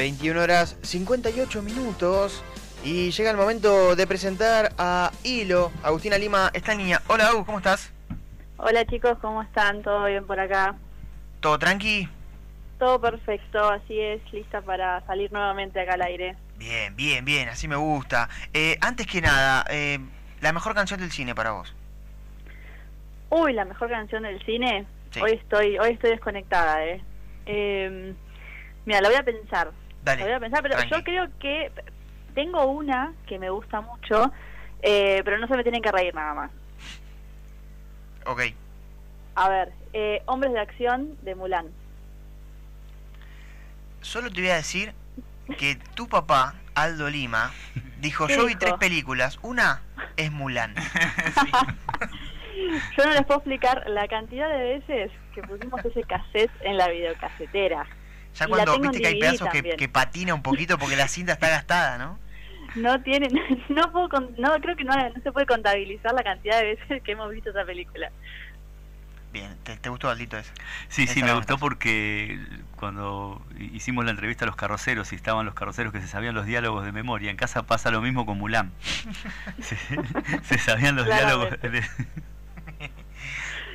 21 horas 58 minutos y llega el momento de presentar a Hilo. Agustina Lima en línea. Hola, Agus, ¿cómo estás? Hola chicos, ¿cómo están? ¿Todo bien por acá? ¿Todo tranqui? Todo perfecto, así es, lista para salir nuevamente acá al aire. Bien, bien, bien, así me gusta. Eh, antes que nada, eh, la mejor canción del cine para vos. Uy, la mejor canción del cine. Sí. Hoy estoy, hoy estoy desconectada, eh. eh mira, la voy a pensar. Dale. Voy a pensar, pero tranqui. yo creo que tengo una que me gusta mucho, eh, pero no se me tienen que reír nada más. Ok. A ver, eh, Hombres de Acción de Mulan. Solo te voy a decir que tu papá, Aldo Lima, dijo, ¿Qué yo vi tres películas. Una es Mulan. Yo no les puedo explicar la cantidad de veces que pusimos ese cassette en la videocasetera. Ya cuando viste que hay pedazos que, patina un poquito porque la cinta está gastada, ¿no? No tienen, no puedo, con- no creo que no, no se puede contabilizar la cantidad de veces que hemos visto esa película. Bien, ¿te, te gustó Aldito ese? Sí, sí, me gustó porque cuando hicimos la entrevista a los carroceros y estaban los carroceros que se sabían los diálogos de memoria, en casa pasa lo mismo con Mulan. se, se sabían los diálogos. De-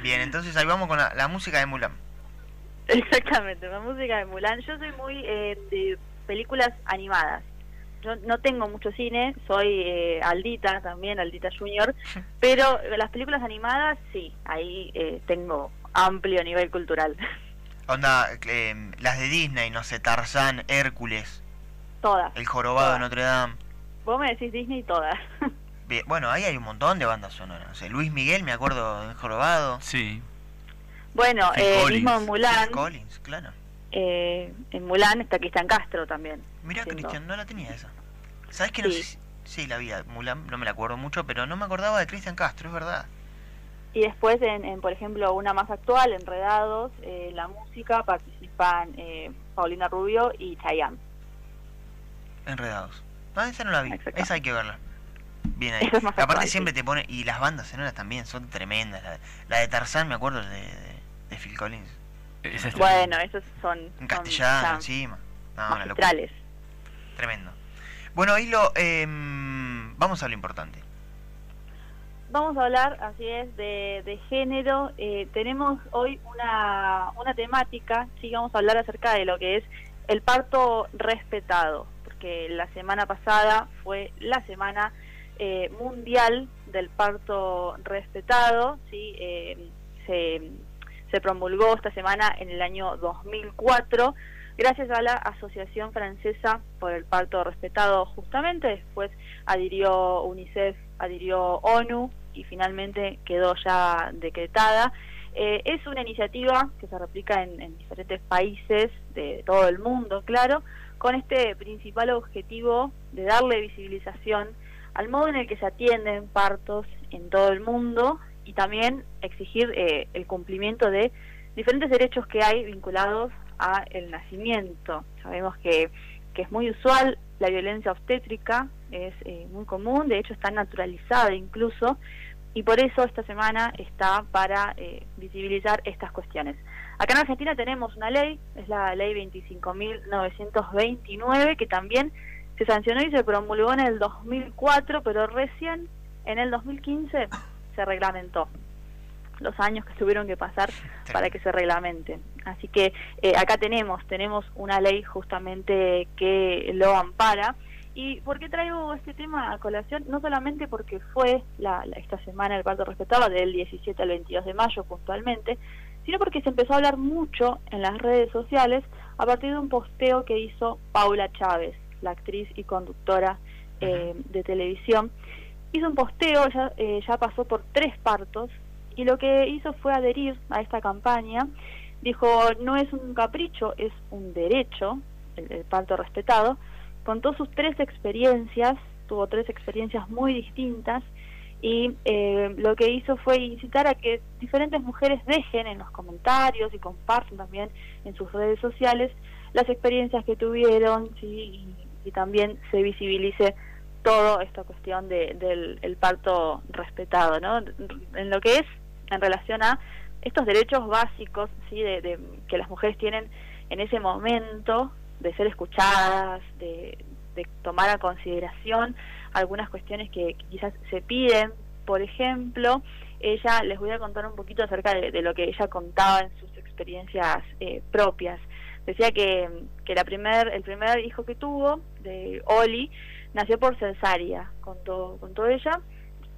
Bien, entonces ahí vamos con la, la música de Mulan. Exactamente, la música de Mulan. Yo soy muy eh, de películas animadas. Yo no tengo mucho cine, soy eh, Aldita también, Aldita Junior, pero las películas animadas sí, ahí eh, tengo amplio nivel cultural. Onda, eh, las de Disney, no sé, Tarzán, Hércules, Todas. El Jorobado de Todas. Notre Dame. Vos me decís Disney todas. Bien, bueno, ahí hay un montón de bandas sonoras. Luis Miguel, me acuerdo, Jorobado. Sí, bueno, eh, Collins. mismo en Mulan, Collins, claro. eh, en Mulan está Cristian Castro también. Mirá, haciendo- Cristian, no la tenía esa. ¿Sabes que no Sí. sé Sí, la vi, Mulan, no me la acuerdo mucho, pero no me acordaba de Cristian Castro, es verdad. Y después, en, en, por ejemplo, una más actual, Enredados, eh, la música, participan eh, Paulina Rubio y Chayanne. Enredados. No, esa no la vi. Exacto. Esa hay que verla. Bien ahí. Es Aparte actual, siempre sí. te pone... Y las bandas sonoras también son tremendas. La, la de Tarzán, me acuerdo de, de, de Phil Collins. esa es Bueno, esos son, En castellano, encima. No, una locura. magistrales. Tremendo. Bueno, Hilo, em, vamos a lo importante. Vamos a hablar, así es, de, de género. Eh, tenemos hoy una, una temática, sí, vamos a hablar acerca de lo que es el parto respetado, porque la semana pasada fue la semana eh, mundial del parto respetado, sí, eh, se, se promulgó esta semana en el año 2004 gracias a la Asociación Francesa por el Parto Respetado justamente, después adhirió UNICEF, adhirió ONU y finalmente quedó ya decretada. Eh, es una iniciativa que se replica en, en diferentes países de todo el mundo, claro, con este principal objetivo de darle visibilización al modo en el que se atienden partos en todo el mundo y también exigir eh, el cumplimiento de diferentes derechos que hay vinculados a el nacimiento. Sabemos que, que es muy usual la violencia obstétrica, es eh, muy común, de hecho está naturalizada incluso, y por eso esta semana está para eh, visibilizar estas cuestiones. Acá en Argentina tenemos una ley, es la ley 25.929, que también se sancionó y se promulgó en el 2004, pero recién en el 2015 se reglamentó los años que tuvieron que pasar para que se reglamente. Así que eh, acá tenemos, tenemos una ley justamente que lo ampara. ¿Y por qué traigo este tema a colación? No solamente porque fue la, la- esta semana el parto respetado, del 17 al 22 de mayo puntualmente, sino porque se empezó a hablar mucho en las redes sociales a partir de un posteo que hizo Paula Chávez, la actriz y conductora eh, de televisión. Hizo un posteo, ya, eh, ya pasó por tres partos, y lo que hizo fue adherir a esta campaña. Dijo, no es un capricho, es un derecho, el, parto respetado. Contó sus tres experiencias, tuvo tres experiencias muy distintas, y eh, lo que hizo fue incitar a que diferentes mujeres dejen en los comentarios y compartan también en sus redes sociales las experiencias que tuvieron ¿sí? y también se visibilice toda esta cuestión de, del el parto respetado, ¿no? En lo que es en relación a estos derechos básicos, ¿sí? De, que las mujeres tienen en ese momento de ser escuchadas, de, de tomar a consideración algunas cuestiones que, quizás se piden. Por ejemplo, ella, les voy a contar un poquito acerca de, lo que ella contaba en sus experiencias eh, propias. Decía que, que la primer, el primer hijo que tuvo, de Oli, nació por cesárea, contó, contó ella,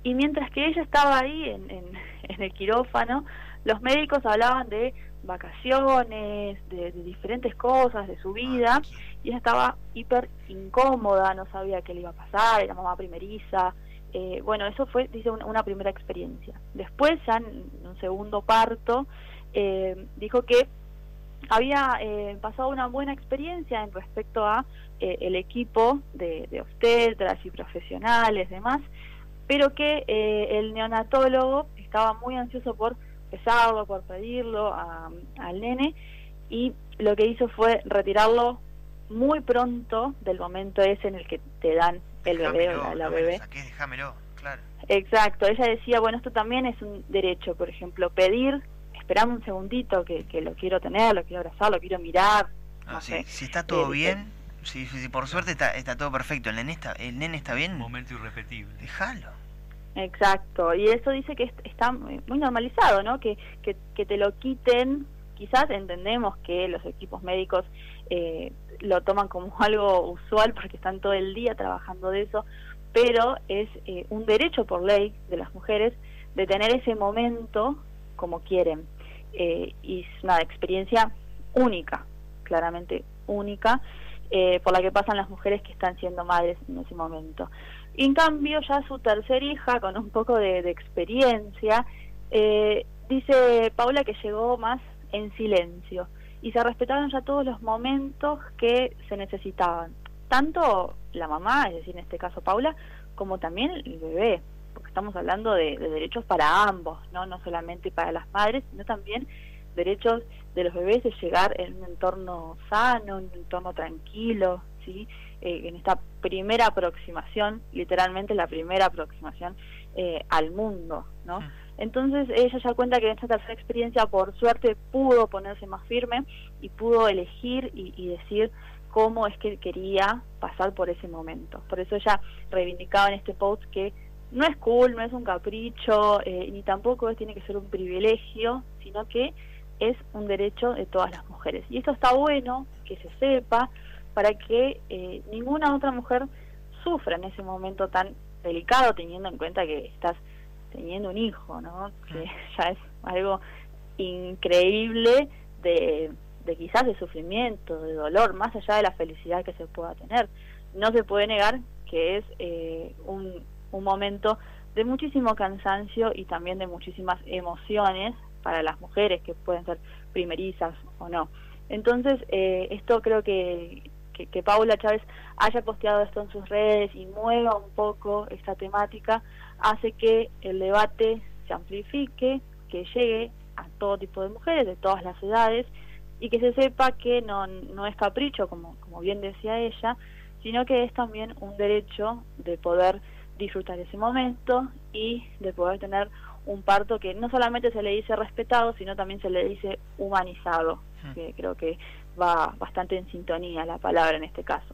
y mientras que ella estaba ahí en, en, el quirófano, los médicos hablaban de vacaciones, de, de, diferentes cosas, de su vida, y ella estaba hiper incómoda, no sabía qué le iba a pasar, era mamá primeriza. Eh, bueno, eso fue, dice, una, primera experiencia. Después, ya en un segundo parto, eh, dijo que había eh, pasado una buena experiencia en respecto a el equipo de, de obstetras y profesionales, demás, pero que el neonatólogo estaba muy ansioso por pesarlo, por pedirlo al nene, y lo que hizo fue retirarlo muy pronto del momento ese en el que te dan el bebé o la, bebé. claro. Exacto, ella decía, bueno, esto también es un derecho, por ejemplo, pedir, esperame un segundito que, que lo quiero tener, lo quiero abrazar, lo quiero mirar. Ah, Si está todo eh, bien, si, si, por suerte está, está todo perfecto, el nene está, el nene está bien. Un momento irrepetible. Déjalo. Exacto, y eso dice que está muy normalizado, ¿no? Que, que, que te lo quiten, quizás entendemos que los equipos médicos eh, lo toman como algo usual porque están todo el día trabajando de eso, pero es eh, un derecho por ley de las mujeres de tener ese momento como quieren. Eh, y es una experiencia única, claramente única, eh, por la que pasan las mujeres que están siendo madres en ese momento. en cambio, ya su tercer hija, con un poco de, de experiencia, dice Paula que llegó más en silencio y se respetaron ya todos los momentos que se necesitaban, tanto la mamá, es decir, en este caso Paula, como también el bebé, porque estamos hablando de, derechos para ambos, no no solamente para las madres, sino también derechos de los bebés de llegar en un entorno sano, en un entorno tranquilo, ¿sí? Eh, en esta primera aproximación, literalmente la primera aproximación eh, al mundo, ¿no? Entonces ella ya cuenta que en esta tercera experiencia por suerte pudo ponerse más firme y pudo elegir y, decir cómo es que quería pasar por ese momento. Por eso ella reivindicaba en este post que no es cool, no es un capricho, eh, ni tampoco tiene que ser un privilegio, sino que es un derecho de todas las mujeres. Y esto está bueno que se sepa para que eh, ninguna otra mujer sufra en ese momento tan delicado, teniendo en cuenta que estás teniendo un hijo, ¿no? Que ya es algo increíble de, de quizás de sufrimiento, de dolor, más allá de la felicidad que se pueda tener. No se puede negar que es eh, un, un momento de muchísimo cansancio y también de muchísimas emociones para las mujeres que pueden ser primerizas o no. Entonces, eh, esto creo que, que, que, Paula Chávez haya posteado esto en sus redes y mueva un poco esta temática, hace que el debate se amplifique, que llegue a todo tipo de mujeres, de todas las edades, y que se sepa que no, no es capricho, como, como bien decía ella, sino que es también un derecho de poder disfrutar ese momento y de poder tener un parto que no solamente se le dice respetado, sino también se le dice humanizado, hmm. que creo que va bastante en sintonía la palabra en este caso.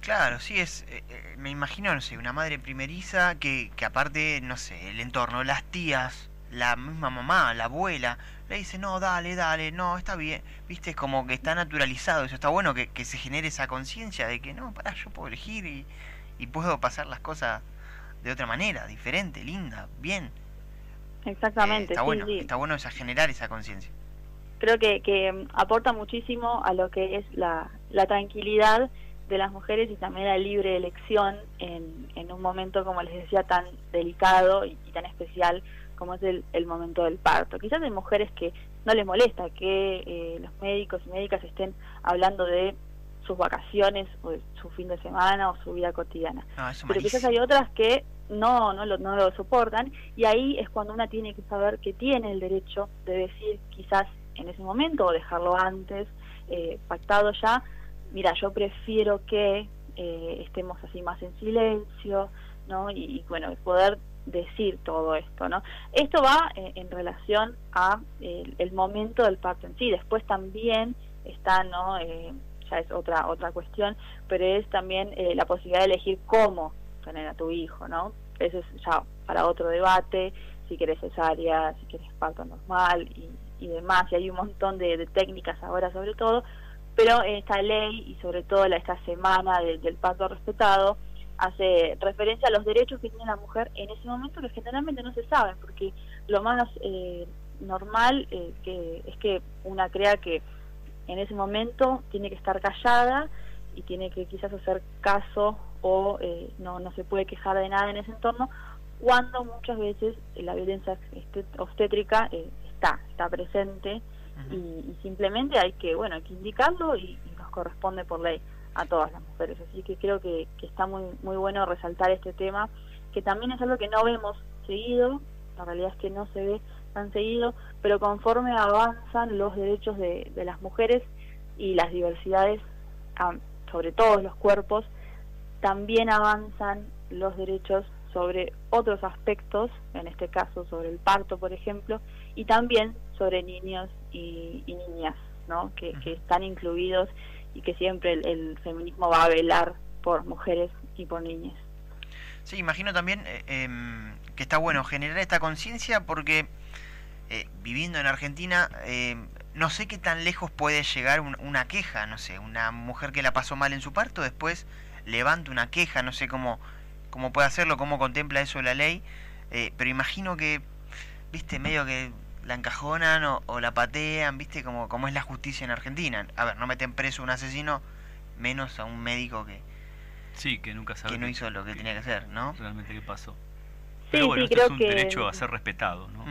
Claro, sí, es, eh, eh, me imagino, no sé, una madre primeriza que, que aparte, no sé, el entorno, las tías, la misma mamá, la abuela, le dice, no, dale, dale, no, está bien, viste, es como que está naturalizado, eso está bueno que, que se genere esa conciencia de que, no, pará, yo puedo elegir y, y puedo pasar las cosas de otra manera, diferente, linda, bien. Exactamente. Eh, está bueno, está bueno esa, generar esa conciencia. Creo que, que mm, aporta muchísimo a lo que es la, la tranquilidad de las mujeres y también la libre elección en, en un momento, como les decía, tan delicado y, tan especial como es el, el, momento del parto. Quizás hay mujeres que no les molesta que eh, los médicos y médicas estén hablando de sus vacaciones o de su fin de semana o su vida cotidiana. Pero quizás hay otras que no, no, lo, no lo soportan y ahí es cuando una tiene que saber que tiene el derecho de decir quizás en ese momento o dejarlo antes, eh, pactado ya, mira, yo prefiero que eh, estemos así más en silencio, ¿no? Y, bueno, poder decir todo esto, ¿no? Esto va eh, en relación a el, momento del parto en sí. Después también está, ¿no? ya es otra otra cuestión, pero es también eh, la posibilidad de elegir cómo tener a tu hijo, ¿no? Eso es ya para otro debate, si querés cesárea, si querés parto normal y, demás, y hay un montón de, técnicas ahora sobre todo, pero esta ley y sobre todo la, esta semana del parto respetado hace referencia a los derechos que tiene la mujer en ese momento que generalmente no se saben, porque lo más eh, normal eh, que es que una crea que en ese momento tiene que estar callada y tiene que quizás hacer caso o eh, no, no se puede quejar de nada en ese entorno, cuando muchas veces la violencia obstétrica está, está presente y, simplemente hay que, bueno, hay que indicarlo y, nos corresponde por ley a todas las mujeres. Así que creo que, está muy, muy bueno resaltar este tema, que también es algo que no vemos seguido, la realidad es que no se ve tan seguido, pero conforme avanzan los derechos de, de las mujeres y las diversidades sobre todos los cuerpos, también avanzan los derechos sobre otros aspectos, en este caso sobre el parto, por ejemplo, y también sobre niños y, niñas, ¿no? Que, están incluidos y que siempre el, feminismo va a velar por mujeres y por niñas. Sí, imagino también eh, em, que está bueno generar esta conciencia porque eh, viviendo en Argentina eh, no sé qué tan lejos puede llegar una queja, no sé, una mujer que la pasó mal en su parto después levanta una queja, no sé cómo cómo puede hacerlo, cómo contempla eso la ley, eh, pero imagino que, viste, medio que la encajonan o, la patean, viste, como, como es la justicia en Argentina. A ver, no meten preso a un asesino, menos a un médico que... Sí, que nunca sabe. Que no hizo lo que, tenía que hacer, ¿no? Realmente qué pasó. Pero bueno, esto es un derecho a ser respetado, ¿no?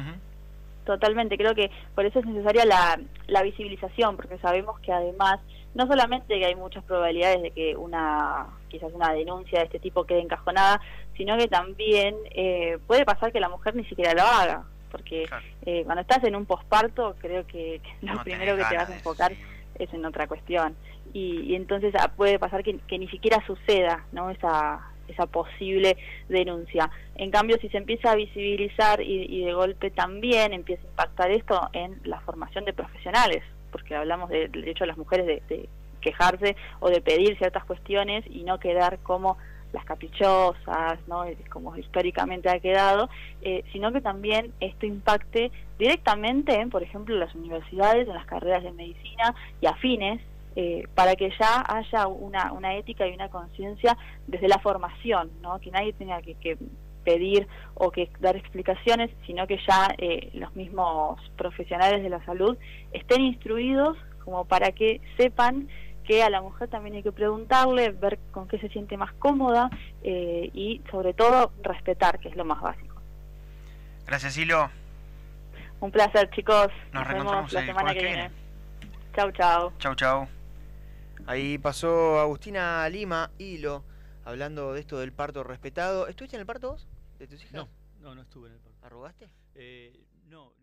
Totalmente, creo que por eso es necesaria la, la visibilización, porque sabemos que además no solamente que hay muchas probabilidades de que una quizás una denuncia de este tipo quede encajonada, sino que también eh, puede pasar que la mujer ni siquiera lo haga, porque eh, cuando estás en un posparto creo que, lo primero que te vas a enfocar es en otra cuestión. Y, entonces ah, puede pasar que, ni siquiera suceda no esa esa posible denuncia. En cambio, si se empieza a visibilizar y, de golpe también empieza a impactar esto en la formación de profesionales, porque hablamos del derecho a las mujeres de, quejarse o de pedir ciertas cuestiones y no quedar como las caprichosas, ¿no? como históricamente ha quedado, eh, sino que también esto impacte directamente, en, por ejemplo, las universidades, en las carreras de medicina y afines, eh, para que ya haya una, una ética y una conciencia desde la formación, ¿no? que nadie tenga que, que pedir o que dar explicaciones, sino que ya eh, los mismos profesionales de la salud estén instruidos como para que sepan que a la mujer también hay que preguntarle, ver con qué se siente más cómoda eh, y sobre todo respetar, que es lo más básico. Gracias, Hilo. Un placer, chicos. Nos, vemos la semana que, viene. Chau, chau. Chau, chau. Ahí pasó Agustina Lima, Hilo, hablando de esto del parto respetado. ¿Estuviste en el parto vos? de tus hijas? No, no, no estuve en el parto. ¿Arrugaste? Eh, no.